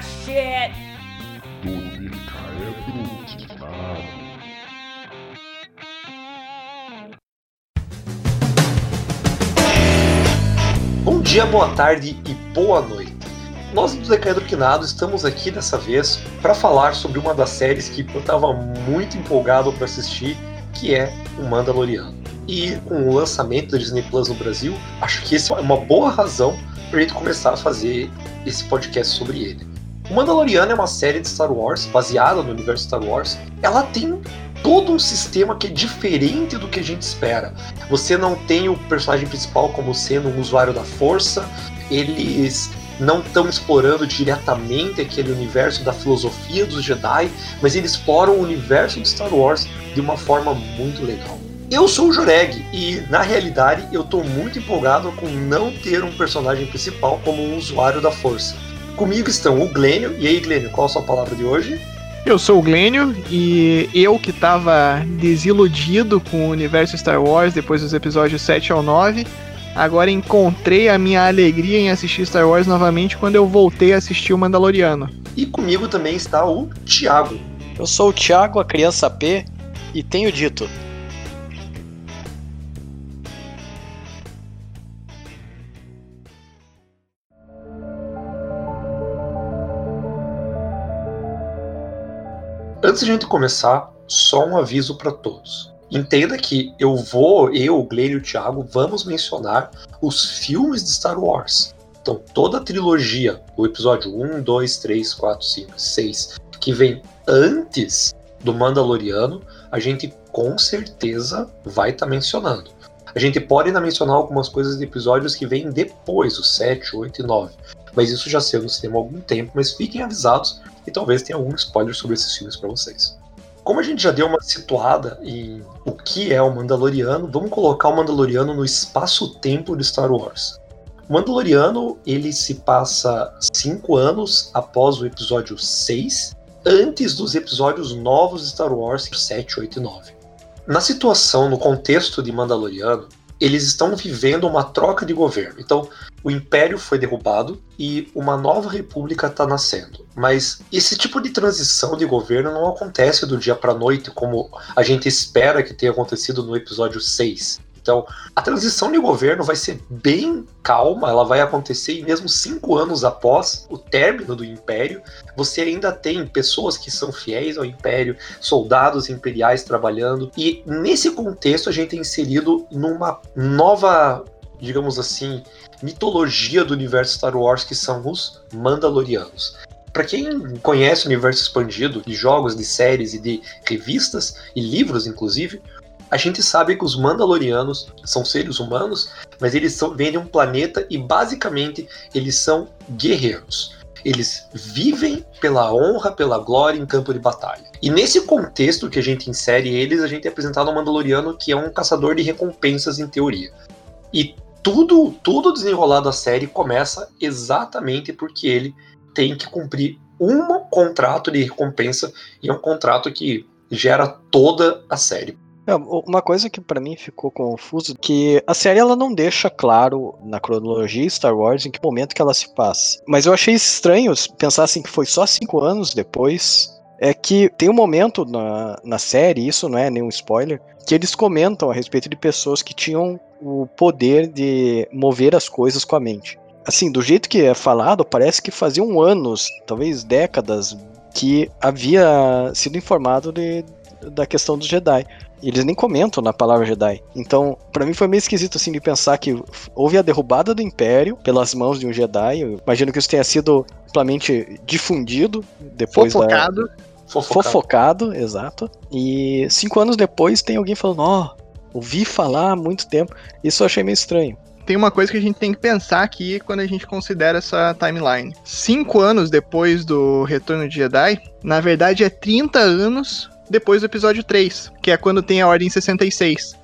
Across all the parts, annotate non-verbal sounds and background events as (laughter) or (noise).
Shit! Bom dia, boa tarde e boa noite. Nós do Decaído Quinado estamos aqui dessa vez para falar sobre uma das séries que eu estava muito empolgado para assistir, que é o Mandaloriano. E com o lançamento da Disney Plus no Brasil, acho que essa é uma boa razão para a gente começar a fazer esse podcast sobre ele. O Mandaloriano é uma série de Star Wars baseada no universo Star Wars. Ela tem todo um sistema que é diferente do que a gente espera. Você não tem o personagem principal como sendo um usuário da força, eles não estão explorando diretamente aquele universo da filosofia dos Jedi, mas eles exploram o universo de Star Wars de uma forma muito legal. Eu sou o Jureg e, na realidade, eu estou muito empolgado com não ter um personagem principal como um usuário da força. Comigo estão o Glênio. E aí, Glênio, qual a sua palavra de hoje? Eu sou o Glênio e eu que tava desiludido com o universo Star Wars depois dos episódios 7 ao 9, agora encontrei a minha alegria em assistir Star Wars novamente quando eu voltei a assistir o Mandaloriano. E comigo também está o Thiago. Eu sou o Thiago, a criança P, e tenho dito: Antes de a gente começar, só um aviso para todos. Entenda que eu vou, eu, o Glênio e o Thiago, vamos mencionar os filmes de Star Wars. Então, toda a trilogia, o episódio 1, 2, 3, 4, 5, 6, que vem antes do Mandaloriano, a gente com certeza vai estar mencionando. A gente pode ainda mencionar algumas coisas de episódios que vêm depois, os 7, 8 e 9. Mas isso já saiu no cinema há algum tempo, mas fiquem avisados e talvez tenha algum spoiler sobre esses filmes para vocês. Como a gente já deu uma situada em o que é o Mandaloriano, vamos colocar o Mandaloriano no espaço-tempo de Star Wars. O Mandaloriano ele se passa cinco anos após o episódio 6, antes dos episódios novos de Star Wars 7, 8 e 9. Na situação, no contexto de Mandaloriano, eles estão vivendo uma troca de governo. Então, o império foi derrubado e uma nova república está nascendo. Mas esse tipo de transição de governo não acontece do dia para noite como a gente espera que tenha acontecido no episódio 6. Então, a transição de governo vai ser bem calma, ela vai acontecer e mesmo cinco anos após o término do Império, você ainda tem pessoas que são fiéis ao Império, soldados imperiais trabalhando, e nesse contexto a gente é inserido numa nova, digamos assim, mitologia do universo Star Wars que são os Mandalorianos. Para quem conhece o universo expandido de jogos, de séries e de revistas e livros, inclusive, a gente sabe que os Mandalorianos são seres humanos, mas eles são, vêm de um planeta e basicamente eles são guerreiros. Eles vivem pela honra, pela glória em campo de batalha. E nesse contexto que a gente insere eles, a gente é apresentado um Mandaloriano que é um caçador de recompensas em teoria. E tudo, tudo desenrolado da série começa exatamente porque ele tem que cumprir um contrato de recompensa e é um contrato que gera toda a série. É, uma coisa que para mim ficou confuso que a série ela não deixa claro na cronologia Star Wars em que momento que ela se passa. Mas eu achei estranho pensar assim que foi só cinco anos depois. É que tem um momento na, na série, isso não é nenhum spoiler, que eles comentam a respeito de pessoas que tinham o poder de mover as coisas com a mente. Assim, do jeito que é falado, parece que faziam anos, talvez décadas, que havia sido informado de, da questão dos Jedi. Eles nem comentam na palavra Jedi. Então, para mim foi meio esquisito assim de pensar que houve a derrubada do Império pelas mãos de um Jedi. Eu imagino que isso tenha sido amplamente difundido depois Fofocado. da fofocado. fofocado, exato. E cinco anos depois tem alguém falando, ó, oh, ouvi falar há muito tempo. Isso eu achei meio estranho tem uma coisa que a gente tem que pensar aqui quando a gente considera essa timeline. Cinco anos depois do Retorno de Jedi, na verdade é 30 anos depois do episódio 3, que é quando tem a Ordem 66.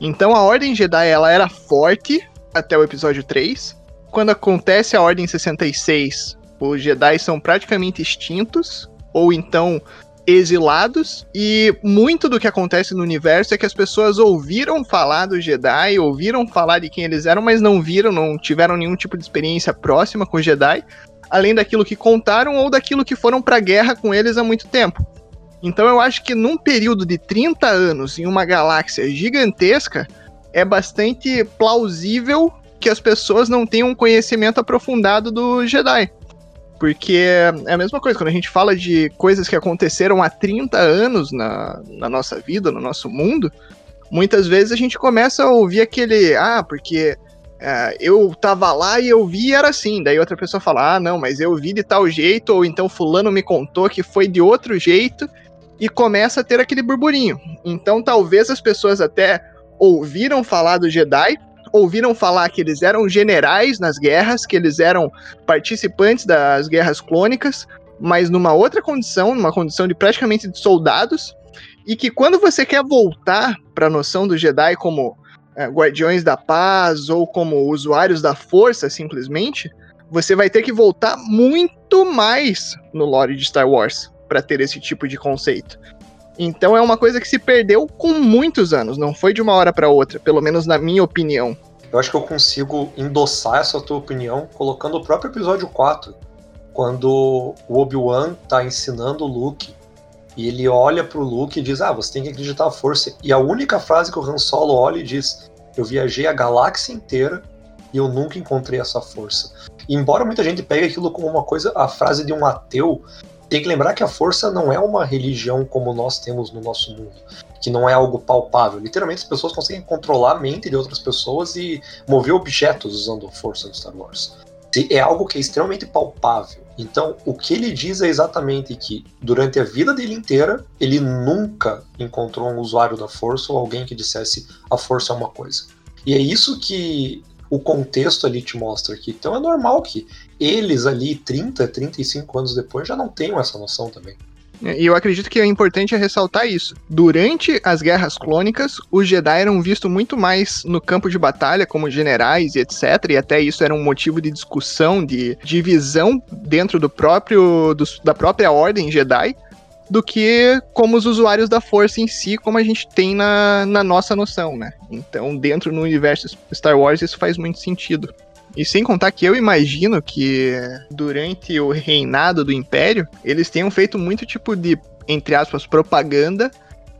Então a Ordem Jedi ela era forte até o episódio 3. Quando acontece a Ordem 66, os Jedi são praticamente extintos, ou então exilados, e muito do que acontece no universo é que as pessoas ouviram falar dos Jedi, ouviram falar de quem eles eram, mas não viram, não tiveram nenhum tipo de experiência próxima com os Jedi, além daquilo que contaram ou daquilo que foram pra guerra com eles há muito tempo. Então eu acho que num período de 30 anos em uma galáxia gigantesca, é bastante plausível que as pessoas não tenham um conhecimento aprofundado do Jedi. Porque é a mesma coisa, quando a gente fala de coisas que aconteceram há 30 anos na, na nossa vida, no nosso mundo, muitas vezes a gente começa a ouvir aquele, ah, porque é, eu tava lá e eu vi e era assim. Daí outra pessoa fala, ah, não, mas eu vi de tal jeito, ou então fulano me contou que foi de outro jeito, e começa a ter aquele burburinho. Então talvez as pessoas até ouviram falar do Jedi, ouviram falar que eles eram generais nas guerras, que eles eram participantes das guerras clônicas, mas numa outra condição, numa condição de praticamente de soldados, e que quando você quer voltar para a noção do Jedi como é, guardiões da paz ou como usuários da força, simplesmente, você vai ter que voltar muito mais no lore de Star Wars para ter esse tipo de conceito. Então é uma coisa que se perdeu com muitos anos, não foi de uma hora para outra, pelo menos na minha opinião. Eu acho que eu consigo endossar essa tua opinião colocando o próprio episódio 4, quando o Obi-Wan tá ensinando o Luke e ele olha pro Luke e diz: "Ah, você tem que acreditar na força". E a única frase que o Han Solo olha e diz: "Eu viajei a galáxia inteira e eu nunca encontrei essa força". E embora muita gente pegue aquilo como uma coisa, a frase de um ateu, tem que lembrar que a força não é uma religião como nós temos no nosso mundo, que não é algo palpável. Literalmente, as pessoas conseguem controlar a mente de outras pessoas e mover objetos usando a força do Star Wars. É algo que é extremamente palpável. Então, o que ele diz é exatamente que, durante a vida dele inteira, ele nunca encontrou um usuário da força ou alguém que dissesse a força é uma coisa. E é isso que o contexto ali te mostra aqui. Então é normal que eles ali, 30, 35 anos depois, já não tenham essa noção também. E eu acredito que é importante ressaltar isso. Durante as guerras clônicas, os Jedi eram vistos muito mais no campo de batalha como generais e etc. E até isso era um motivo de discussão, de divisão dentro do próprio do, da própria ordem Jedi do que como os usuários da força em si, como a gente tem na, na nossa noção, né? Então, dentro do universo Star Wars, isso faz muito sentido. E sem contar que eu imagino que durante o reinado do Império, eles tenham feito muito tipo de, entre aspas, propaganda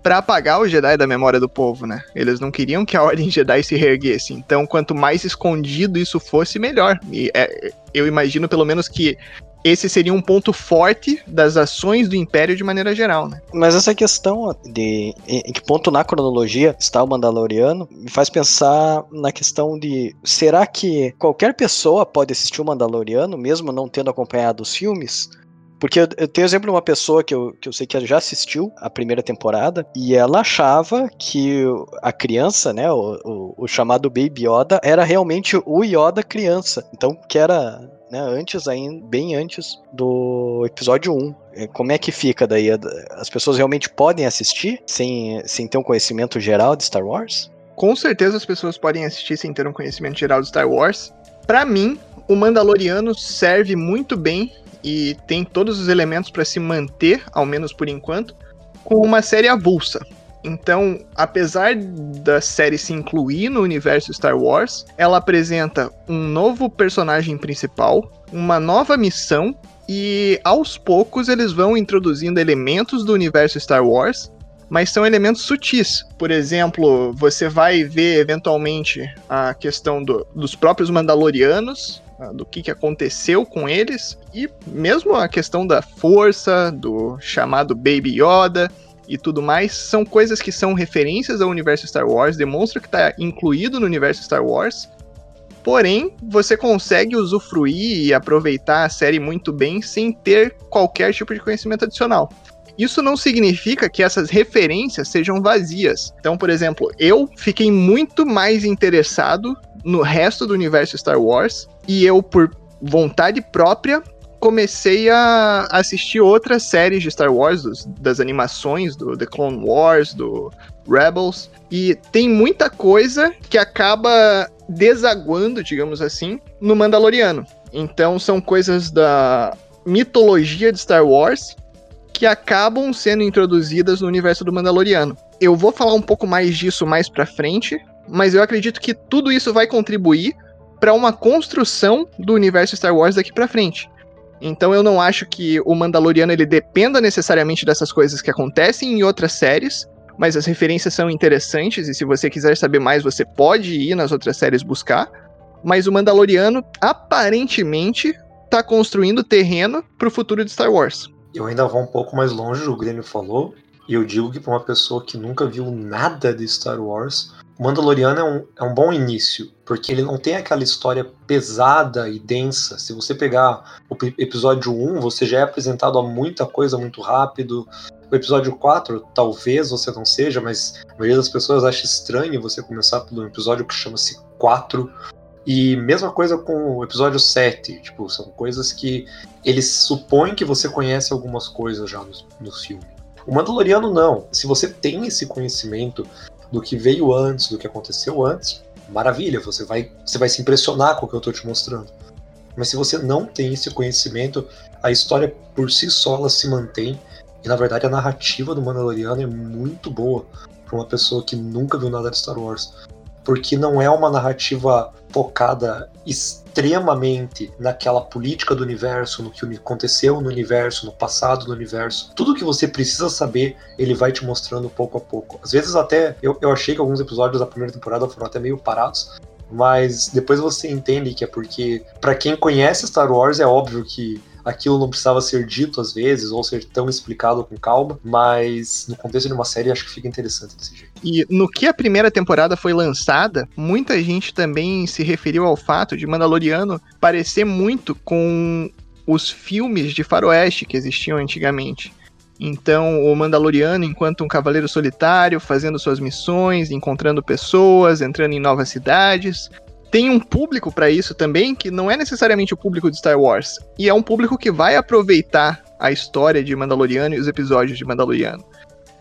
para apagar o Jedi da memória do povo, né? Eles não queriam que a Ordem Jedi se reerguesse. Então, quanto mais escondido isso fosse, melhor. E é, eu imagino, pelo menos, que esse seria um ponto forte das ações do Império de maneira geral, né? Mas essa questão de em que ponto na cronologia está o Mandaloriano me faz pensar na questão de será que qualquer pessoa pode assistir o Mandaloriano mesmo não tendo acompanhado os filmes? Porque eu, tenho exemplo de uma pessoa que eu, que eu sei que já assistiu a primeira temporada e ela achava que a criança, né, o, o, o chamado Baby Yoda, era realmente o Yoda criança. Então, que era né, antes ainda, bem antes do episódio 1. É, como é que fica daí? As pessoas realmente podem assistir sem, sem ter um conhecimento geral de Star Wars? Com certeza as pessoas podem assistir sem ter um conhecimento geral de Star Wars. Para mim, o Mandaloriano serve muito bem e tem todos os elementos para se manter, ao menos por enquanto, com uma série avulsa. Então, apesar da série se incluir no universo Star Wars, ela apresenta um novo personagem principal, uma nova missão e aos poucos eles vão introduzindo elementos do universo Star Wars, mas são elementos sutis. Por exemplo, você vai ver eventualmente a questão do, dos próprios Mandalorianos, ah, do que, que aconteceu com eles, e mesmo a questão da força, do chamado Baby Yoda e tudo mais, são coisas que são referências ao universo Star Wars, demonstra que está incluído no universo Star Wars. Porém, você consegue usufruir e aproveitar a série muito bem sem ter qualquer tipo de conhecimento adicional. Isso não significa que essas referências sejam vazias. Então, por exemplo, eu fiquei muito mais interessado no resto do universo Star Wars e eu, por vontade própria, comecei a assistir outras séries de Star Wars, dos, das animações, do The Clone Wars, do Rebels, e tem muita coisa que acaba desaguando, digamos assim, no Mandaloriano. Então são coisas da mitologia de Star Wars que acabam sendo introduzidas no universo do Mandaloriano. Eu vou falar um pouco mais disso mais pra frente, mas eu acredito que tudo isso vai contribuir para uma construção do universo Star Wars daqui para frente. Então eu não acho que o Mandaloriano ele dependa necessariamente dessas coisas que acontecem em outras séries, mas as referências são interessantes e se você quiser saber mais, você pode ir nas outras séries buscar. Mas o Mandaloriano aparentemente tá construindo terreno pro futuro de Star Wars. Eu ainda vou um pouco mais longe, o Grêmio falou, e eu digo que para uma pessoa que nunca viu nada de Star Wars, o Mandaloriano é um, é um bom início, porque ele não tem aquela história pesada e densa. Se você pegar o episódio 1, você já é apresentado a muita coisa muito rápido. O episódio 4, talvez você não seja, mas a maioria das pessoas acha estranho você começar pelo episódio que chama-se 4. E mesma coisa com o episódio 7, tipo, são coisas que eles supõem que você conhece algumas coisas já no, no filme. O Mandaloriano não. Se você tem esse conhecimento do que veio antes, do que aconteceu antes, maravilha, você vai, você vai se impressionar com o que eu estou te mostrando. Mas se você não tem esse conhecimento, a história por si só ela se mantém. E na verdade a narrativa do Mandaloriano é muito boa para uma pessoa que nunca viu nada de Star Wars porque não é uma narrativa focada extremamente naquela política do universo, no que aconteceu no universo, no passado do universo. Tudo que você precisa saber, ele vai te mostrando pouco a pouco. Às vezes até eu, eu achei que alguns episódios da primeira temporada foram até meio parados, mas depois você entende que é porque para quem conhece Star Wars é óbvio que aquilo não precisava ser dito às vezes, ou ser tão explicado com calma, mas no contexto de uma série acho que fica interessante desse jeito. E no que a primeira temporada foi lançada, muita gente também se referiu ao fato de Mandaloriano parecer muito com os filmes de faroeste que existiam antigamente. Então, o Mandaloriano, enquanto um cavaleiro solitário, fazendo suas missões, encontrando pessoas, entrando em novas cidades, tem um público para isso também que não é necessariamente o público de Star Wars. E é um público que vai aproveitar a história de Mandaloriano e os episódios de Mandaloriano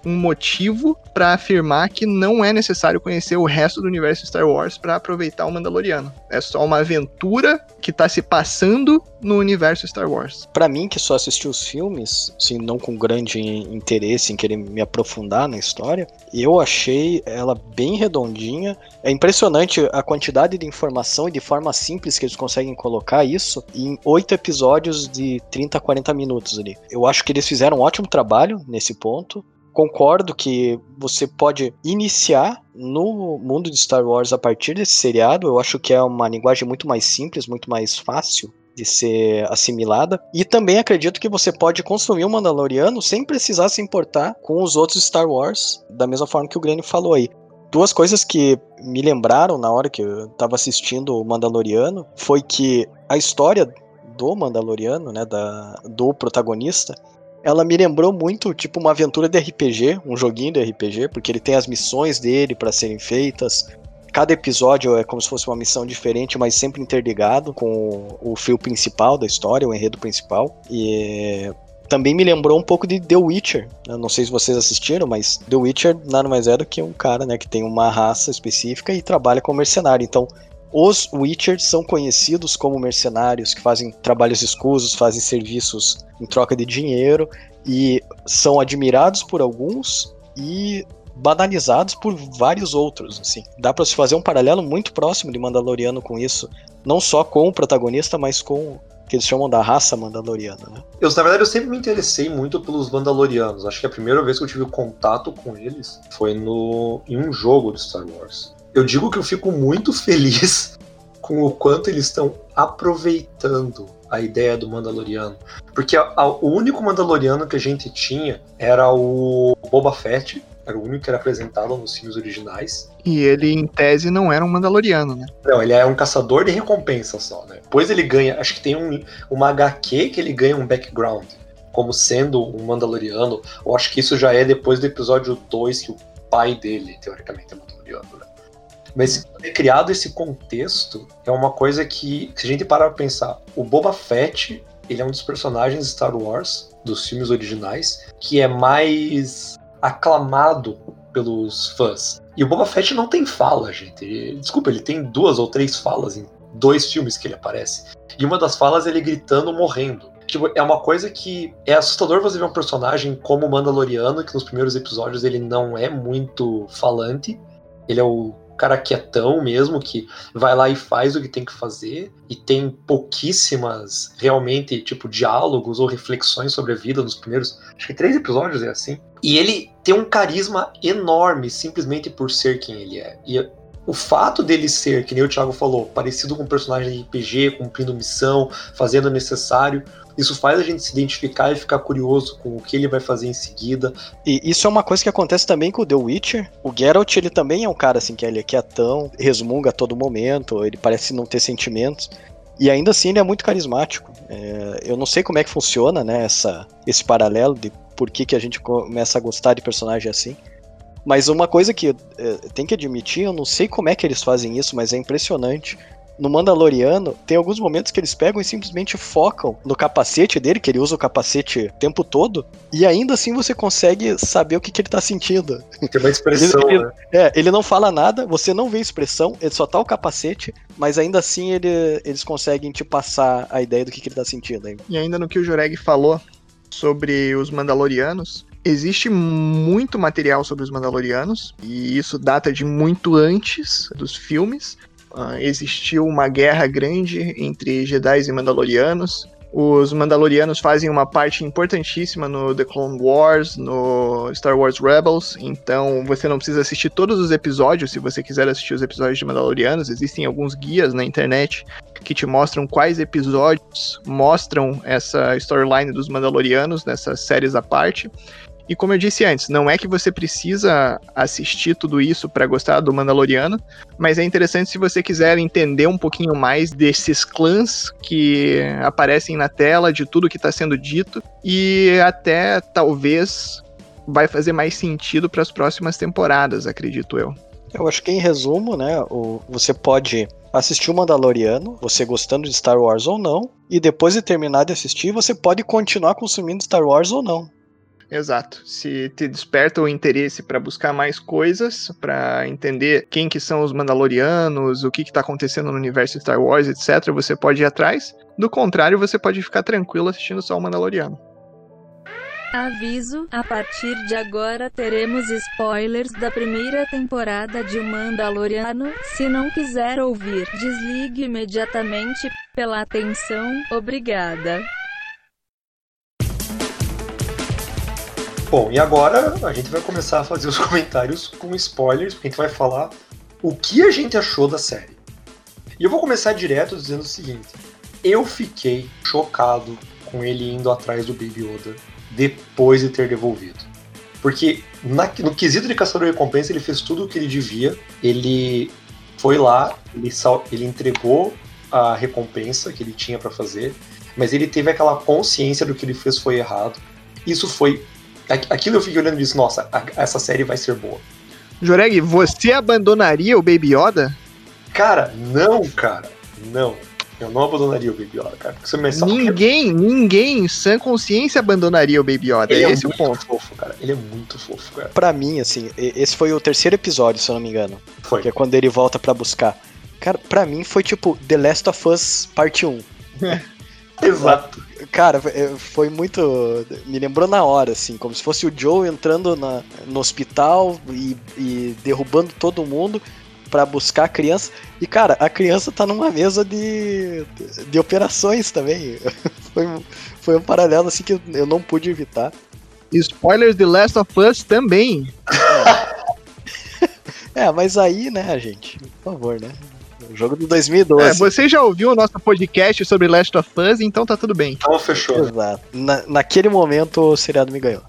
um motivo para afirmar que não é necessário conhecer o resto do universo Star Wars para aproveitar o Mandaloriano. É só uma aventura que tá se passando no universo Star Wars. Para mim, que só assisti os filmes, assim, não com grande interesse em querer me aprofundar na história, eu achei ela bem redondinha. É impressionante a quantidade de informação e de forma simples que eles conseguem colocar isso em oito episódios de 30 a 40 minutos ali. Eu acho que eles fizeram um ótimo trabalho nesse ponto concordo que você pode iniciar no mundo de Star Wars a partir desse seriado. Eu acho que é uma linguagem muito mais simples, muito mais fácil de ser assimilada. E também acredito que você pode consumir o Mandaloriano sem precisar se importar com os outros Star Wars, da mesma forma que o Grêmio falou aí. Duas coisas que me lembraram na hora que eu estava assistindo o Mandaloriano foi que a história do Mandaloriano, né, da, do protagonista, ela me lembrou muito, tipo, uma aventura de RPG, um joguinho de RPG, porque ele tem as missões dele para serem feitas. Cada episódio é como se fosse uma missão diferente, mas sempre interligado com o fio principal da história, o enredo principal. E também me lembrou um pouco de The Witcher. Eu não sei se vocês assistiram, mas The Witcher nada mais é do que um cara, né, que tem uma raça específica e trabalha como mercenário. Então, os Witchers são conhecidos como mercenários que fazem trabalhos escusos, fazem serviços em troca de dinheiro e são admirados por alguns e banalizados por vários outros, assim. Dá para se fazer um paralelo muito próximo de Mandaloriano com isso, não só com o protagonista, mas com que eles chamam da raça mandaloriana, né? Eu, na verdade, eu sempre me interessei muito pelos Mandalorianos. Acho que a primeira vez que eu tive contato com eles foi no em um jogo de Star Wars eu digo que eu fico muito feliz (laughs) com o quanto eles estão aproveitando a ideia do Mandaloriano. Porque a, a, o único Mandaloriano que a gente tinha era o Boba Fett, era o único que era apresentado nos filmes originais. E ele, em tese, não era um Mandaloriano, né? Não, ele é um caçador de recompensa só, né? Depois ele ganha, acho que tem um, uma HQ que ele ganha um background, como sendo um Mandaloriano. Eu acho que isso já é depois do episódio 2, que o pai dele, teoricamente, é Mandaloriano? Mas ter criado esse contexto é uma coisa que, se a gente parar pra pensar, o Boba Fett, ele é um dos personagens de Star Wars, dos filmes originais, que é mais aclamado pelos fãs. E o Boba Fett não tem fala, gente. Desculpa, ele tem duas ou três falas em dois filmes que ele aparece. E uma das falas é ele gritando morrendo. Tipo, é uma coisa que é assustador você ver um personagem como o Mandaloriano, que nos primeiros episódios ele não é muito falante. Ele é o cara quietão mesmo, que vai lá e faz o que tem que fazer, e tem pouquíssimas, realmente, tipo, diálogos ou reflexões sobre a vida nos primeiros, acho que três episódios é assim. E ele tem um carisma enorme, simplesmente por ser quem ele é. E o fato dele ser, que nem o Thiago falou, parecido com um personagem de RPG, cumprindo missão, fazendo o necessário, isso faz a gente se identificar e ficar curioso com o que ele vai fazer em seguida. E isso é uma coisa que acontece também com o The Witcher. O Geralt, ele também é um cara assim que ele é quietão, resmunga a todo momento, ele parece não ter sentimentos. E ainda assim ele é muito carismático. É, eu não sei como é que funciona, né, essa, esse paralelo de por que, que a gente começa a gostar de personagem assim. Mas uma coisa que é, tem que admitir, eu não sei como é que eles fazem isso, mas é impressionante no Mandaloriano, tem alguns momentos que eles pegam e simplesmente focam no capacete dele, que ele usa o capacete o tempo todo, e ainda assim você consegue saber o que, que ele tá sentindo. Tem uma expressão, ele, né? É, ele não fala nada, você não vê expressão, ele só tá o capacete, mas ainda assim ele, eles conseguem te passar a ideia do que, que ele tá sentindo. Hein? E ainda no que o Joreg falou sobre os Mandalorianos, existe muito material sobre os Mandalorianos, e isso data de muito antes dos filmes. Uh, existiu uma guerra grande entre Jedi e Mandalorianos. Os Mandalorianos fazem uma parte importantíssima no The Clone Wars, no Star Wars Rebels, então você não precisa assistir todos os episódios se você quiser assistir os episódios de Mandalorianos. Existem alguns guias na internet que te mostram quais episódios mostram essa storyline dos Mandalorianos nessas séries à parte. E como eu disse antes, não é que você precisa assistir tudo isso para gostar do Mandaloriano, mas é interessante se você quiser entender um pouquinho mais desses clãs que aparecem na tela, de tudo que está sendo dito, e até talvez vai fazer mais sentido para as próximas temporadas, acredito eu. Eu acho que em resumo, né, o, você pode assistir o Mandaloriano, você gostando de Star Wars ou não, e depois de terminar de assistir, você pode continuar consumindo Star Wars ou não. Exato. Se te desperta o interesse para buscar mais coisas, para entender quem que são os Mandalorianos, o que está acontecendo no universo Star Wars, etc., você pode ir atrás. Do contrário, você pode ficar tranquilo assistindo só o Mandaloriano. Aviso: a partir de agora teremos spoilers da primeira temporada de O Mandaloriano. Se não quiser ouvir, desligue imediatamente. Pela atenção, obrigada. Bom, e agora a gente vai começar a fazer os (laughs) comentários com spoilers, porque a gente vai falar o que a gente achou da série. E eu vou começar direto dizendo o seguinte: eu fiquei chocado com ele indo atrás do Baby Yoda depois de ter devolvido. Porque na, no quesito de caçador de recompensa ele fez tudo o que ele devia. Ele foi lá, ele, sal, ele entregou a recompensa que ele tinha para fazer, mas ele teve aquela consciência do que ele fez foi errado. Isso foi Aquilo eu fiquei olhando e disse, nossa, essa série vai ser boa. Joreg, você abandonaria o Baby Yoda? Cara, não, cara. Não. Eu não abandonaria o Baby Yoda, cara. Você me ninguém, ninguém em sã consciência abandonaria o Baby Yoda. Ele é esse é o ponto. fofo, cara. Ele é muito fofo, cara. Pra mim, assim, esse foi o terceiro episódio, se eu não me engano. Foi. Que é quando ele volta para buscar. Cara, pra mim foi tipo The Last of Us Parte 1. (laughs) (laughs) Exato. Cara, é, foi muito. Me lembrou na hora, assim, como se fosse o Joe entrando na, no hospital e, e derrubando todo mundo para buscar a criança. E, cara, a criança tá numa mesa de, de operações também. (laughs) foi, foi um paralelo, assim, que eu não pude evitar. Spoilers de Last of Us também. (laughs) é, mas aí, né, gente? Por favor, né? Jogo de 2012. É, você já ouviu o nosso podcast sobre Last of Us, então tá tudo bem. Então fechou. Exato. Na, naquele momento o seriado me ganhou.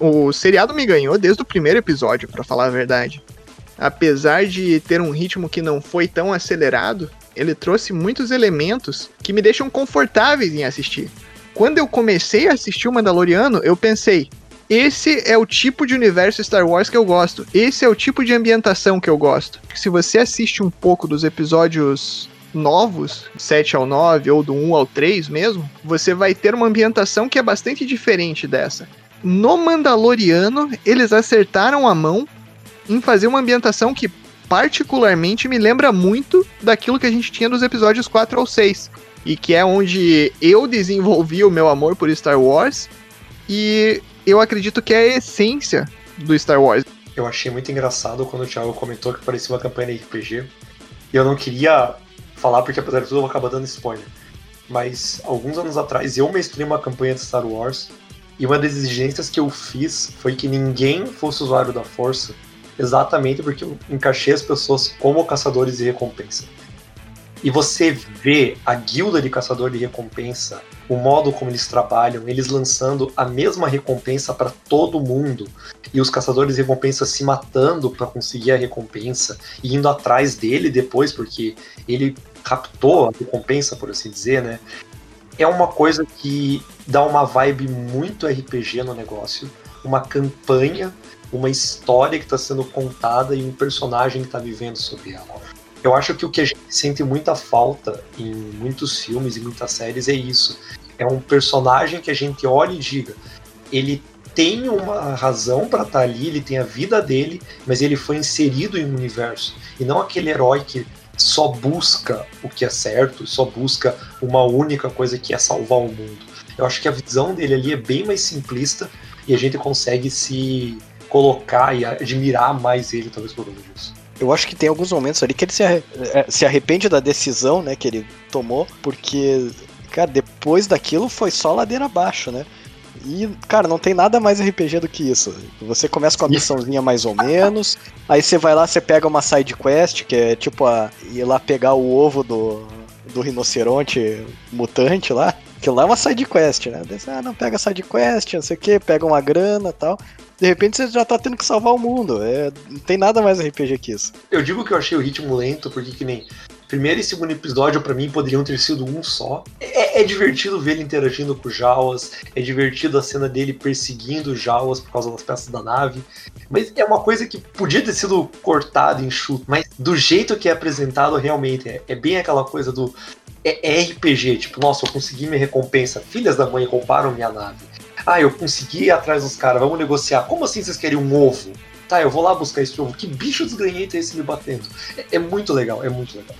O, o seriado me ganhou desde o primeiro episódio, para falar a verdade. Apesar de ter um ritmo que não foi tão acelerado, ele trouxe muitos elementos que me deixam confortáveis em assistir. Quando eu comecei a assistir o Mandaloriano, eu pensei, esse é o tipo de universo Star Wars que eu gosto. Esse é o tipo de ambientação que eu gosto. Se você assiste um pouco dos episódios novos, 7 ao 9 ou do 1 ao 3 mesmo, você vai ter uma ambientação que é bastante diferente dessa. No Mandaloriano, eles acertaram a mão em fazer uma ambientação que particularmente me lembra muito daquilo que a gente tinha dos episódios 4 ao 6, e que é onde eu desenvolvi o meu amor por Star Wars e eu acredito que é a essência do Star Wars. eu achei muito engraçado quando o Thiago comentou que parecia uma campanha de RPG. E eu não queria falar porque apesar de tudo eu vou acabar dando spoiler. Mas alguns anos atrás eu mestrei uma campanha de Star Wars e uma das exigências que eu fiz foi que ninguém fosse usuário da força, exatamente porque eu encaixei as pessoas como caçadores de recompensa. E você vê a guilda de caçador de recompensa, o modo como eles trabalham, eles lançando a mesma recompensa para todo mundo, e os caçadores de recompensa se matando para conseguir a recompensa e indo atrás dele depois, porque ele captou a recompensa, por assim dizer, né? É uma coisa que dá uma vibe muito RPG no negócio, uma campanha, uma história que está sendo contada e um personagem que está vivendo sobre ela. Eu acho que o que a gente sente muita falta em muitos filmes e muitas séries é isso. É um personagem que a gente olha e diga, ele tem uma razão para estar tá ali, ele tem a vida dele, mas ele foi inserido em um universo. E não aquele herói que só busca o que é certo, só busca uma única coisa que é salvar o mundo. Eu acho que a visão dele ali é bem mais simplista e a gente consegue se colocar e admirar mais ele, talvez por causa disso. Eu acho que tem alguns momentos ali que ele se, arre é, se arrepende da decisão, né, que ele tomou, porque, cara, depois daquilo foi só ladeira abaixo, né? E, cara, não tem nada mais RPG do que isso. Você começa com a missãozinha mais ou menos, aí você vai lá, você pega uma side quest, que é tipo a, ir lá pegar o ovo do, do rinoceronte mutante lá. Que lá é uma side quest, né? Você, ah, não pega side quest, não sei o que, pega uma grana tal. De repente você já tá tendo que salvar o mundo. É, não tem nada mais RPG que isso. Eu digo que eu achei o ritmo lento, porque que nem primeiro e segundo episódio, para mim, poderiam ter sido um só. É, é, divertido ver ele interagindo com o Jawas, é divertido a cena dele perseguindo o Jawas por causa das peças da nave. Mas é uma coisa que podia ter sido cortada, enxuto, mas do jeito que é apresentado, realmente, é, é bem aquela coisa do. É, é RPG, tipo, nossa, eu consegui minha recompensa. Filhas da mãe roubaram minha nave. Ah, eu consegui ir atrás dos caras, vamos negociar. Como assim vocês querem um ovo? Tá, eu vou lá buscar esse ovo. Que bicho desgranhento é esse me batendo? É, é muito legal, é muito legal.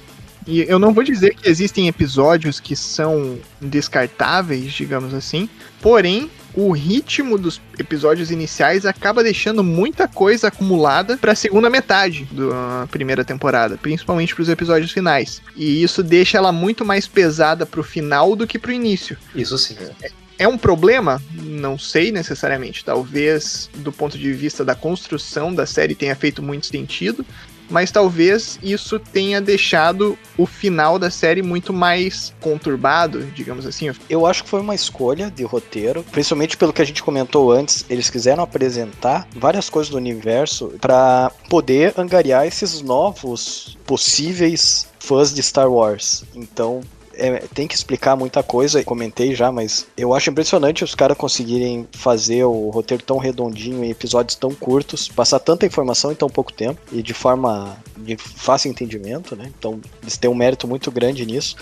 E eu não vou dizer que existem episódios que são descartáveis, digamos assim, porém o ritmo dos episódios iniciais acaba deixando muita coisa acumulada para a segunda metade da primeira temporada, principalmente para os episódios finais. E isso deixa ela muito mais pesada para o final do que para o início. Isso sim. É, é um problema? Não sei necessariamente. Talvez do ponto de vista da construção da série tenha feito muito sentido, mas talvez isso tenha deixado o final da série muito mais conturbado, digamos assim. Eu acho que foi uma escolha de roteiro, principalmente pelo que a gente comentou antes, eles quiseram apresentar várias coisas do universo para poder angariar esses novos possíveis fãs de Star Wars. Então, é, tem que explicar muita coisa, comentei já, mas eu acho impressionante os caras conseguirem fazer o roteiro tão redondinho em episódios tão curtos, passar tanta informação em tão pouco tempo e de forma de fácil entendimento, né? Então eles têm um mérito muito grande nisso.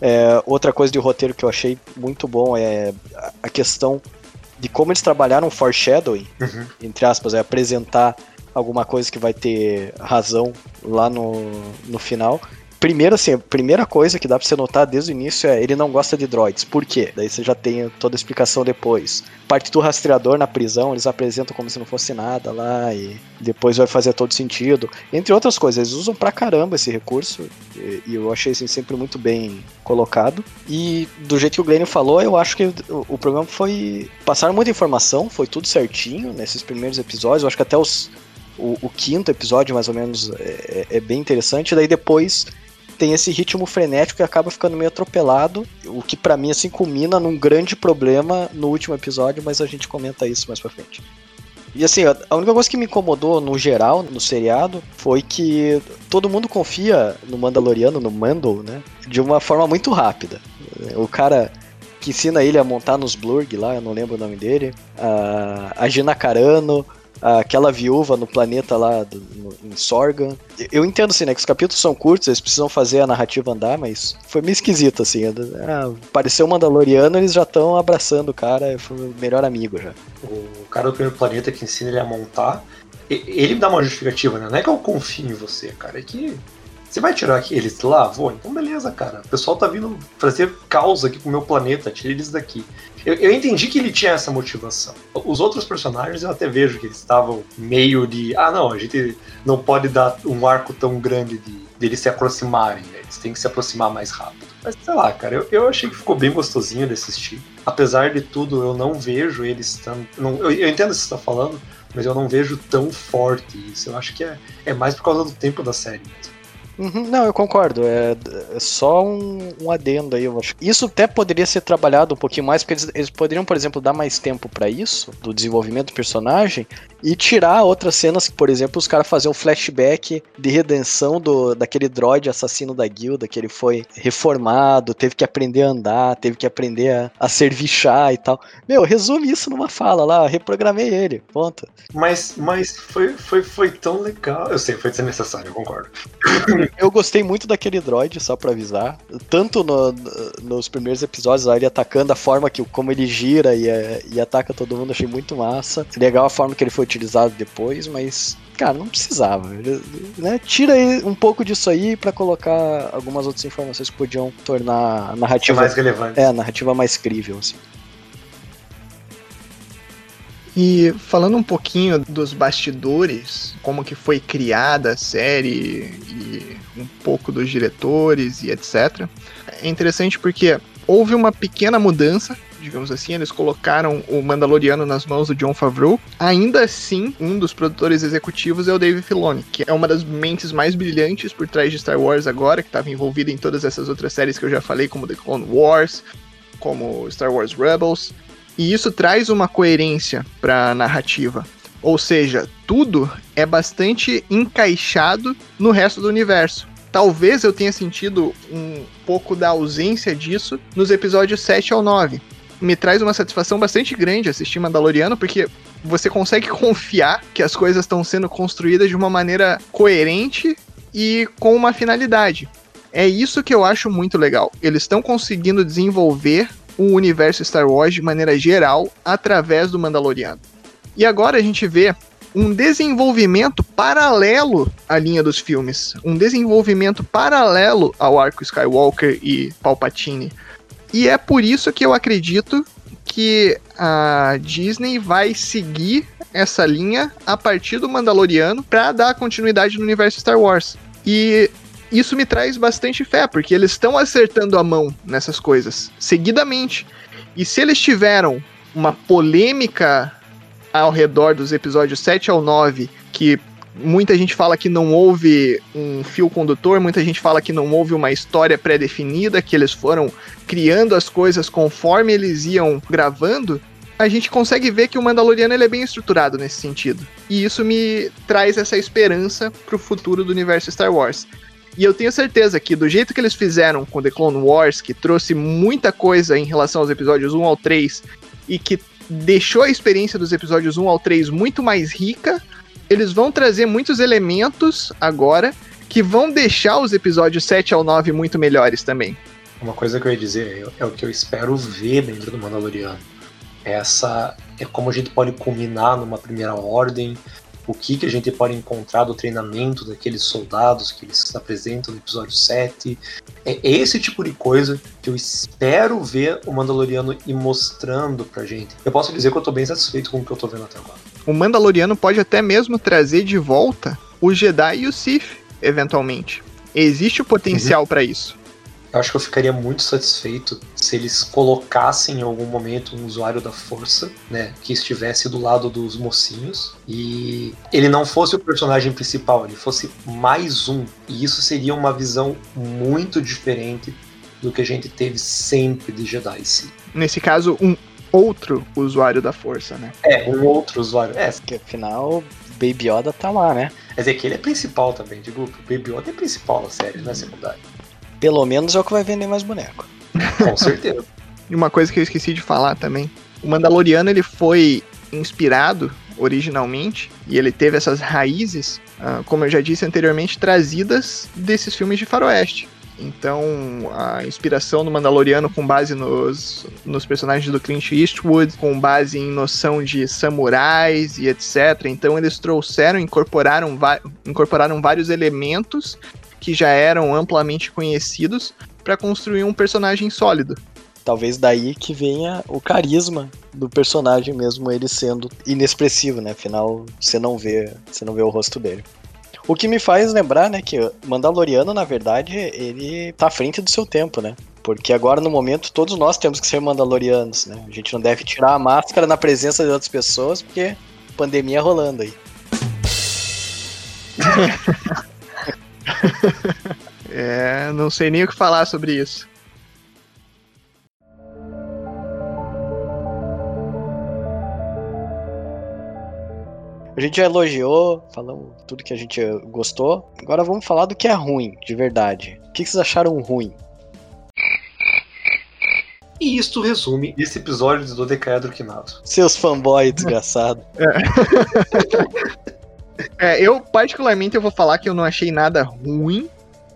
É, outra coisa de roteiro que eu achei muito bom é a questão de como eles trabalharam foreshadowing, uhum. entre aspas, é apresentar alguma coisa que vai ter razão lá no, no final. Primeiro, assim, a primeira coisa que dá pra você notar desde o início é ele não gosta de droids. Por quê? Daí você já tem toda a explicação depois. Parte do rastreador na prisão, eles apresentam como se não fosse nada lá e depois vai fazer todo sentido. Entre outras coisas, eles usam pra caramba esse recurso e, e eu achei assim, sempre muito bem colocado. E do jeito que o Glenn falou, eu acho que o, o problema foi passar muita informação, foi tudo certinho nesses primeiros episódios. Eu acho que até os o, o, quinto episódio, mais ou menos, é, é, bem interessante. Daí depois tem esse ritmo frenético que acaba ficando meio atropelado, o que para mim assim culmina num grande problema no último episódio, mas a gente comenta isso mais pra frente. E assim, a única coisa que me incomodou no geral, no seriado, foi que todo mundo confia no Mandaloriano, no Mando, né? De uma forma muito rápida. O cara que ensina ele a montar nos Blurg lá, eu não lembro o nome dele, a, a Gina Carano, aquela viúva no planeta lá do, no, em Sorgan. Eu entendo assim, né, que os capítulos são curtos, eles precisam fazer a narrativa andar, mas foi meio esquisito assim. Ah, pareceu Mandaloriano, eles já estão abraçando o cara, foi o melhor amigo já. O cara do primeiro planeta que ensina ele a montar, ele dá uma justificativa, né? Não é que eu confio em você, cara, é que Você vai tirar eles lá? Vou. Então beleza, cara. O pessoal tá vindo fazer causa aqui com o meu planeta. Tira eles daqui. Eu, eu, entendi que ele tinha essa motivação. Os outros personagens eu até vejo que eles estavam meio de. Ah, não, a gente não pode dar um arco tão grande de, de eles se aproximarem, né? Eles têm que se aproximar mais rápido. Mas sei lá, cara, eu, eu achei que ficou bem gostosinho de assistir. Apesar de tudo, eu não vejo eles tão. Não, eu, eu entendo o que você está falando, mas eu não vejo tão forte isso. Eu acho que é, é mais por causa do tempo da série mesmo. Uhum, não, eu concordo. É, é só um, um, adendo aí, eu acho. Isso até poderia ser trabalhado um pouquinho mais, porque eles, eles poderiam, por exemplo, dar mais tempo para isso, do desenvolvimento do personagem, e tirar outras cenas que, por exemplo, os caras faziam um flashback de redenção do, daquele droid assassino da guilda, que ele foi reformado, teve que aprender a andar, teve que aprender a, a servir chá e tal. Meu, resume isso numa fala lá, reprogramei ele, ponto. Mas, mas foi, foi, foi tão legal. Eu sei, foi desnecessário, eu concordo. (coughs) Eu gostei muito daquele droid, só pra avisar. Tanto no, nos primeiros episódios, ele atacando a forma que como ele gira e, e ataca todo mundo, achei muito massa. Legal a forma que ele foi utilizado depois, mas cara, não precisava. Né? Tira um pouco disso aí para colocar algumas outras informações que podiam tornar a narrativa mais relevante. É, a narrativa mais crível, assim. E falando um pouquinho dos bastidores, como que foi criada a série e um pouco dos diretores e etc. É interessante porque houve uma pequena mudança digamos assim, eles colocaram o Mandaloriano nas mãos do John Favreau. Ainda assim, um dos produtores executivos é o Dave Filoni, que é uma das mentes mais brilhantes por trás de Star Wars agora, que estava envolvido em todas essas outras séries que eu já falei, como The Clone Wars, como Star Wars Rebels. E isso traz uma coerência para a narrativa. Ou seja, tudo é bastante encaixado no resto do universo. Talvez eu tenha sentido um pouco da ausência disso nos episódios 7 ao 9. Me traz uma satisfação bastante grande assistir Mandaloriano, porque você consegue (laughs) confiar que as coisas estão sendo construídas de uma maneira coerente e com uma finalidade. É isso que eu acho muito legal. Eles estão conseguindo desenvolver o universo Star Wars de maneira geral através do Mandaloriano. E agora a gente vê um desenvolvimento paralelo à linha dos filmes, um desenvolvimento paralelo ao arco Skywalker e Palpatine. E é por isso que eu acredito que a Disney vai seguir essa linha a partir do Mandaloriano para dar continuidade no universo Star Wars. E isso me traz bastante fé, porque eles estão acertando a mão nessas coisas, seguidamente. E se eles tiveram uma polêmica ao redor dos episódios 7 ao 9, que muita gente fala que não houve um fio condutor, muita gente fala que não houve uma história pré-definida, que eles foram criando as coisas conforme eles iam gravando, a gente consegue ver que o Mandaloriano ele é bem estruturado nesse sentido. E isso me traz essa esperança pro futuro do universo Star Wars. E eu tenho certeza que do jeito que eles fizeram com The Clone Wars, que trouxe muita coisa em relação aos episódios 1 ao 3 e que deixou a experiência dos episódios 1 ao 3 muito mais rica, eles vão trazer muitos elementos agora que vão deixar os episódios 7 ao 9 muito melhores também. Uma coisa que eu ia dizer é, é o que eu espero ver dentro do Mandaloriano. Essa é como a gente pode combinar numa primeira ordem o que, que a gente pode encontrar do treinamento daqueles soldados que eles apresentam no episódio 7. É esse tipo de coisa que eu espero ver o Mandaloriano ir mostrando pra gente. Eu posso dizer que eu tô bem satisfeito com o que eu tô vendo até agora. O Mandaloriano pode até mesmo trazer de volta o Jedi e o Sith, eventualmente. Existe o potencial uhum. para isso. Eu acho que eu ficaria muito satisfeito se eles colocassem em algum momento um usuário da força, né, que estivesse do lado dos mocinhos e ele não fosse o personagem principal, ele fosse mais um. E isso seria uma visão muito diferente do que a gente teve sempre de Jedi. Sim. Nesse caso, um outro usuário da força, né? É, um outro usuário. É, porque afinal Baby Yoda tá lá, né? Quer dizer que ele é principal também, digo, o Baby Yoda é principal na série, não é secundário. Pelo menos é o que vai vender mais boneco. (laughs) Com certeza. e uma coisa que eu esqueci de falar também. O Mandaloriano ele foi inspirado originalmente e ele teve essas raízes, uh, como eu já disse anteriormente, trazidas desses filmes de faroeste. Então, a inspiração do Mandaloriano com base nos, nos personagens do Clint Eastwood, com base em noção de samurais e etc. Então, eles trouxeram, incorporaram, incorporaram vários elementos que já eram amplamente conhecidos para construir um personagem sólido. Talvez daí que venha o carisma do personagem mesmo ele sendo inexpressivo, né? Afinal, você não vê, você não vê o rosto dele. O que me faz lembrar, né, que Mandaloriano, na verdade, ele tá à frente do seu tempo, né? Porque agora, no momento, todos nós temos que ser Mandalorianos, né? A gente não deve tirar a máscara na presença de outras pessoas, porque pandemia rolando aí. (laughs) (laughs) É, não sei nem o que falar sobre isso. A gente já elogiou, falamos tudo que a gente gostou. Agora vamos falar do que é ruim, de verdade. O que vocês acharam ruim? E isto resume esse episódio do Decaedro Quinado. Seus fanboys desgraçados. (laughs) É, (laughs) eu, particularmente, eu vou falar que eu não achei nada ruim.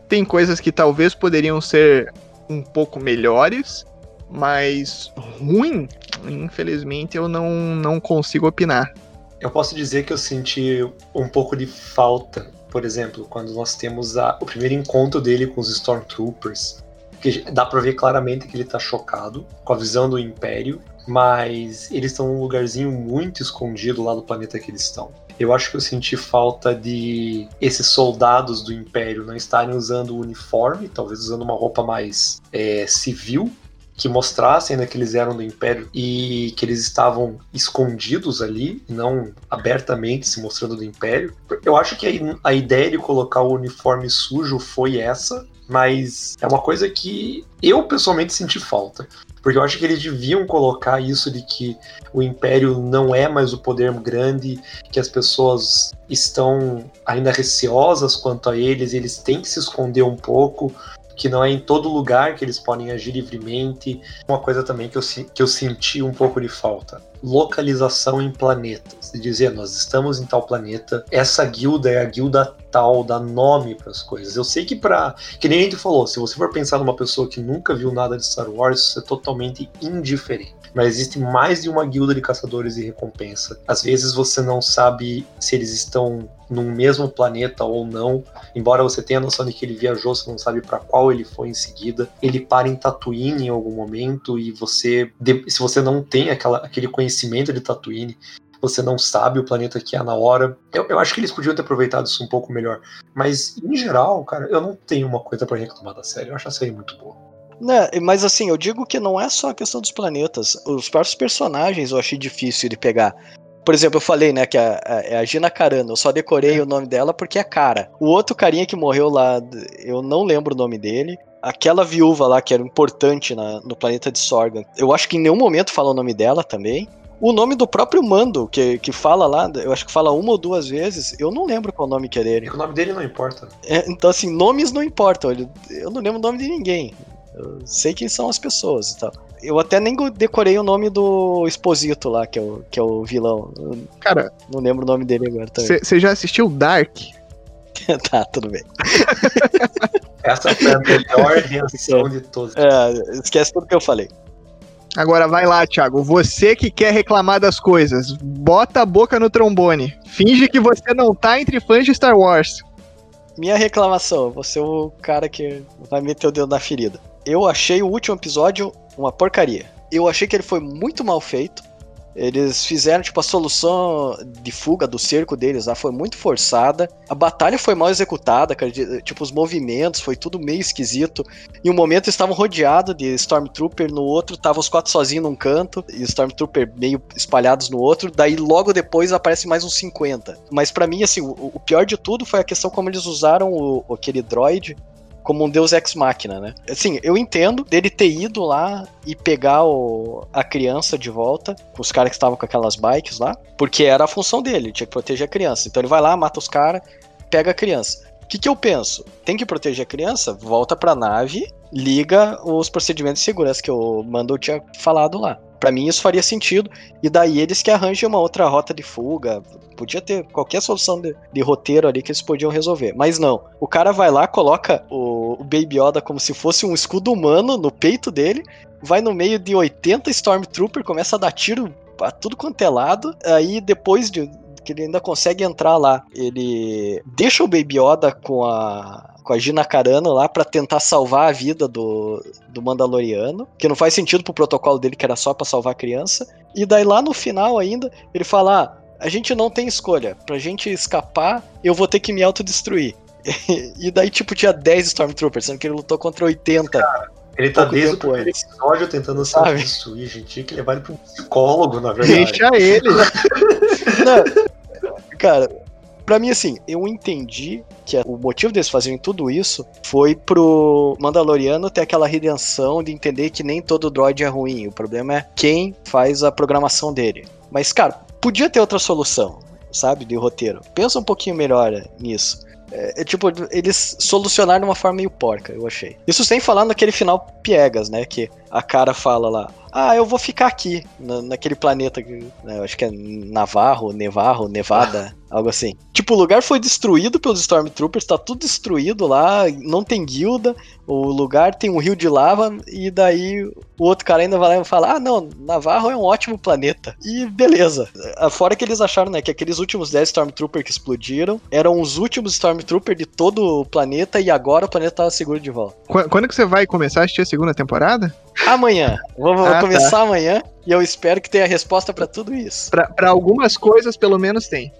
Tem coisas que talvez poderiam ser um pouco melhores, mas ruim, infelizmente, eu não, não consigo opinar. Eu posso dizer que eu senti um pouco de falta, por exemplo, quando nós temos a- o primeiro encontro dele com os Stormtroopers. Que dá pra ver claramente que ele tá chocado com a visão do Império, mas eles estão num lugarzinho muito escondido lá do planeta que eles estão. Eu acho que eu senti falta de esses soldados do Império não estarem usando o uniforme, talvez usando uma roupa mais é, civil, que mostrassem né, que eles eram do Império e que eles estavam escondidos ali, não abertamente se mostrando do Império. Eu acho que a, a ideia de colocar o uniforme sujo foi essa, mas é uma coisa que eu pessoalmente senti falta. Porque eu acho que eles deviam colocar isso de que o Império não é mais o poder grande, que as pessoas estão ainda receosas quanto a eles, eles têm que se esconder um pouco, que não é em todo lugar que eles podem agir livremente. Uma coisa também que eu, que eu senti um pouco de falta: localização em planetas. De dizer, nós estamos em tal planeta, essa guilda é a guilda tal, dá nome para as coisas. Eu sei que para que nem a gente falou, se você for pensar numa pessoa que nunca viu nada de Star Wars, isso é totalmente indiferente. Mas existe mais de uma guilda de caçadores de recompensa. Às vezes você não sabe se eles estão num mesmo planeta ou não. Embora você tenha a noção de que ele viajou, você não sabe para qual ele foi em seguida. Ele para em Tatooine em algum momento e você, se você não tem aquela, aquele conhecimento de Tatooine, você não sabe o planeta que é na hora. Eu, eu acho que eles podiam ter aproveitado isso um pouco melhor. Mas, em geral, cara, eu não tenho uma coisa pra reclamar da série. Eu acho a série muito boa. Né, mas assim, eu digo que não é só a questão dos planetas. Os próprios personagens eu achei difícil de pegar. Por exemplo, eu falei, né, que a, a, é a Gina Carano, eu só decorei o nome dela porque é cara. O outro carinha que morreu lá, eu não lembro o nome dele. Aquela viúva lá que era importante na- no planeta de Sorgan, eu acho que em nenhum momento fala o nome dela também. O nome do próprio Mando, que, que fala lá, eu acho que fala uma ou duas vezes, eu não lembro qual nome que é dele. E o nome dele não importa. É, então, assim, nomes não importam. ele- Eu não lembro o nome de ninguém. Eu sei quem são as pessoas e tal. Eu até nem decorei o nome do Exposito lá, que é o, que é o vilão. Eu Cara, não lembro o nome dele agora também. você já assistiu Dark? (laughs) tá, tudo bem. (laughs) Essa foi a melhor (laughs) reação de todas. É, esquece tudo que eu falei. Agora vai lá, Thiago. Você que quer reclamar das coisas, bota a boca no trombone. Finge que você não tá entre fãs de Star Wars. Minha reclamação, você é o cara que vai meter o dedo na ferida. Eu achei o último episódio uma porcaria. Eu achei que ele foi muito mal feito. Eles fizeram, tipo, a solução de fuga do cerco deles lá foi muito forçada. A batalha foi mal executada, cara. Tipo, os movimentos, foi tudo meio esquisito. Em um momento estavam rodeados de Stormtrooper, no outro estavam os quatro sozinhos num canto, e Stormtrooper meio espalhados no outro. Daí logo depois aparece mais uns 50. Mas pra mim, assim, o, o pior de tudo foi a questão como eles usaram o, aquele droid como um deus ex machina, né? Assim, eu entendo dele ter ido lá e pegar o- a criança de volta, com os caras que estavam com aquelas bikes lá, porque era a função dele, tinha que proteger a criança. Então ele vai lá, mata os caras, pega a criança. O que, que eu penso? Tem que proteger a criança? Volta pra nave, liga os procedimentos de segurança que o Mando tinha falado lá. Pra mim isso faria sentido, e daí eles que arranjem uma outra rota de fuga. Podia ter qualquer solução de, de roteiro ali que eles podiam resolver. Mas não. O cara vai lá, coloca o, o Baby Yoda como se fosse um escudo humano no peito dele, vai no meio de 80 Stormtrooper, começa a dar tiro pra tudo quanto é lado. Aí depois de. Que ele ainda consegue entrar lá. Ele deixa o Baby Yoda com a com a Gina Carano lá para tentar salvar a vida do, do Mandaloriano, que não faz sentido pro protocolo dele que era só para salvar a criança. E daí lá no final ainda, ele fala: ah, a gente não tem escolha. Pra gente escapar, eu vou ter que me autodestruir. (laughs) e daí, tipo, tinha 10 Stormtroopers, sendo que ele lutou contra 80. Cara, ele tá desde o primeiro episódio tentando se autodestruir, gente. Tinha que levar ele pra um psicólogo, na verdade. Deixa ele. (laughs) não, cara, Pra mim, assim, eu entendi que o motivo deles fazerem tudo isso foi pro Mandaloriano ter aquela redenção de entender que nem todo droid é ruim. O problema é quem faz a programação dele. Mas, cara, podia ter outra solução, sabe, de roteiro. Pensa um pouquinho melhor nisso. É, é, tipo, eles solucionaram de uma forma meio porca, eu achei. Isso sem falar naquele final piegas, né? Que a cara fala lá, ah, eu vou ficar aqui, na, naquele planeta, né, acho que é Navarro, Nevarro, Nevada, (laughs) algo assim. Tipo, o lugar foi destruído pelos Stormtroopers, tá tudo destruído lá, não tem guilda, o lugar tem um rio de lava, e daí o outro cara ainda vai lá e fala, ah, não, Navarro é um ótimo planeta. E beleza. Fora que eles acharam, né, que aqueles últimos 10 Stormtroopers que explodiram eram os últimos Stormtroopers de todo o planeta, e agora o planeta tava seguro de volta. Quando que você vai começar a assistir a segunda temporada? Amanhã. Vou, vou ah, tá. começar tá. amanhã e eu espero que tenha resposta para tudo isso. Para algumas coisas, pelo menos tem.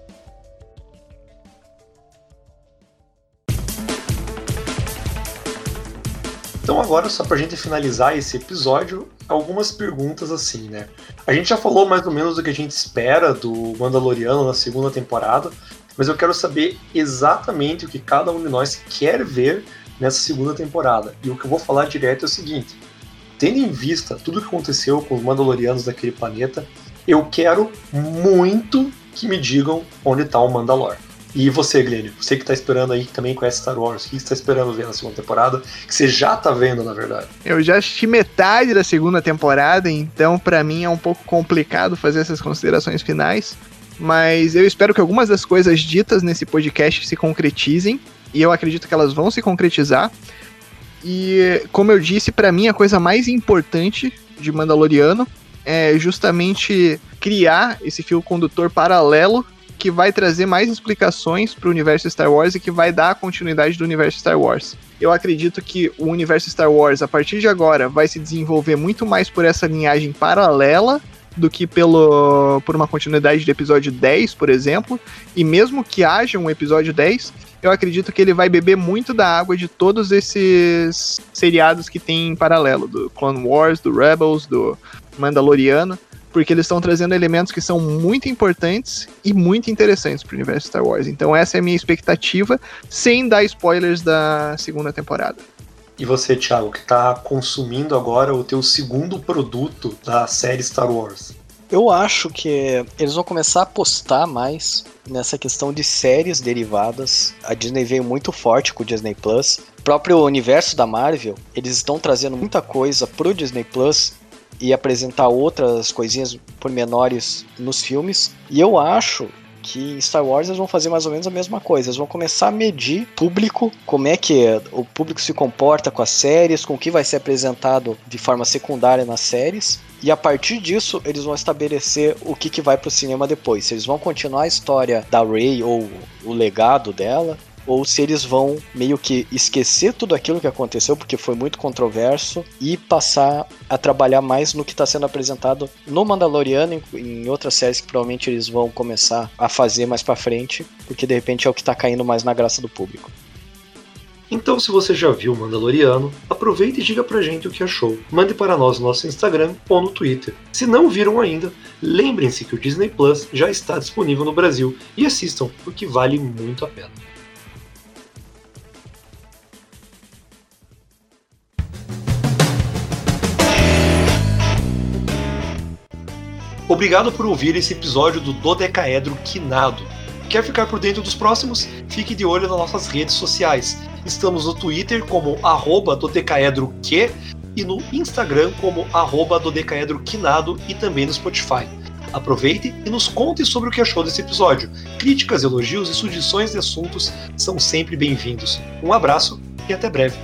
Então agora, só pra gente finalizar esse episódio, algumas perguntas assim, né? A gente já falou mais ou menos do que a gente espera do Mandaloriano na segunda temporada, mas eu quero saber exatamente o que cada um de nós quer ver nessa segunda temporada. E o que eu vou falar direto é o seguinte: tendo em vista tudo o que aconteceu com os Mandalorianos daquele planeta, eu quero muito que me digam onde está o Mandalor. E você, Glênio, você que está esperando aí, que também conhece Star Wars, o que está esperando ver na segunda temporada? Que você já está vendo, na verdade. Eu já assisti metade da segunda temporada, então para mim é um pouco complicado fazer essas considerações finais. Mas eu espero que algumas das coisas ditas nesse podcast se concretizem, e eu acredito que elas vão se concretizar. E, como eu disse, para mim a coisa mais importante de Mandaloriano é justamente criar esse fio condutor paralelo que vai trazer mais explicações para o universo Star Wars e que vai dar a continuidade do universo Star Wars. Eu acredito que o universo Star Wars, a partir de agora, vai se desenvolver muito mais por essa linhagem paralela do que pelo, por uma continuidade do episódio 10, por exemplo. E mesmo que haja um episódio 10, eu acredito que ele vai beber muito da água de todos esses seriados que tem em paralelo, do Clone Wars, do Rebels, do Mandaloriano, porque eles estão trazendo elementos que são muito importantes e muito interessantes para o universo Star Wars. Então essa é a minha expectativa, sem dar spoilers da segunda temporada. E você, Thiago, que está consumindo agora o teu segundo produto da série Star Wars? Eu acho que eles vão começar a apostar mais nessa questão de séries derivadas. A Disney veio muito forte com o Disney Plus. O próprio universo da Marvel, eles estão trazendo muita coisa pro Disney Plus e apresentar outras coisinhas pormenores nos filmes. E eu acho que em Star Wars eles vão fazer mais ou menos a mesma coisa. Eles vão começar a medir público, como é que o público se comporta com as séries, com o que vai ser apresentado de forma secundária nas séries. E a partir disso, eles vão estabelecer o que, que vai pro cinema depois. Se eles vão continuar a história da Rey ou o legado dela, ou se eles vão meio que esquecer tudo aquilo que aconteceu, porque foi muito controverso, e passar a trabalhar mais no que está sendo apresentado no Mandaloriano, em outras séries que provavelmente eles vão começar a fazer mais para frente, porque de repente é o que está caindo mais na graça do público. Então, se você já viu Mandaloriano, aproveite e diga pra gente o que achou. Mande para nós no nosso Instagram ou no Twitter. Se não viram ainda, lembrem-se que o Disney Plus já está disponível no Brasil e assistam, porque vale muito a pena. Obrigado por ouvir esse episódio do Dodecaedro Quinado. Quer ficar por dentro dos próximos? Fique de olho nas nossas redes sociais. Estamos no Twitter como arroba dodecaedroq e no Instagram como arroba dodecaedroquinado e também no Spotify. Aproveite e nos conte sobre o que achou desse episódio. Críticas, elogios e sugestões de assuntos são sempre bem-vindos. Um abraço e até breve.